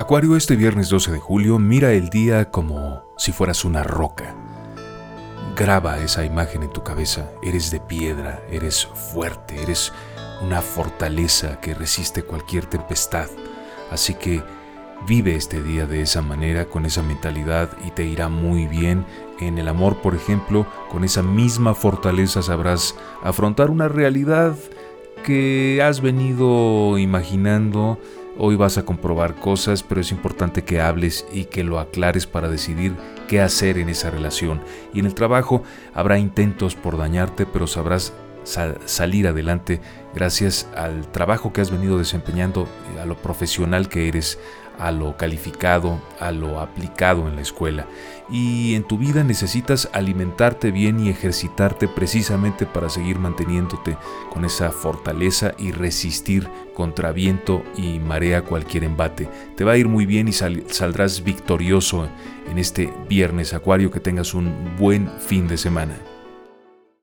Acuario, este viernes 12 de julio, mira el día como si fueras una roca. Graba esa imagen en tu cabeza. Eres de piedra, eres fuerte, eres una fortaleza que resiste cualquier tempestad. Así que vive este día de esa manera, con esa mentalidad y te irá muy bien. En el amor, por ejemplo, con esa misma fortaleza sabrás afrontar una realidad que has venido imaginando Hoy vas a comprobar cosas, pero es importante que hables y que lo aclares para decidir qué hacer en esa relación. Y en el trabajo habrá intentos por dañarte, pero sabrás salir adelante gracias al trabajo que has venido desempeñando, a lo profesional que eres, a lo calificado, a lo aplicado en la escuela. Y en tu vida necesitas alimentarte bien y ejercitarte precisamente para seguir manteniéndote con esa fortaleza y resistir contra viento y marea cualquier embate. Te va a ir muy bien y saldrás victorioso en este viernes acuario. Que tengas un buen fin de semana.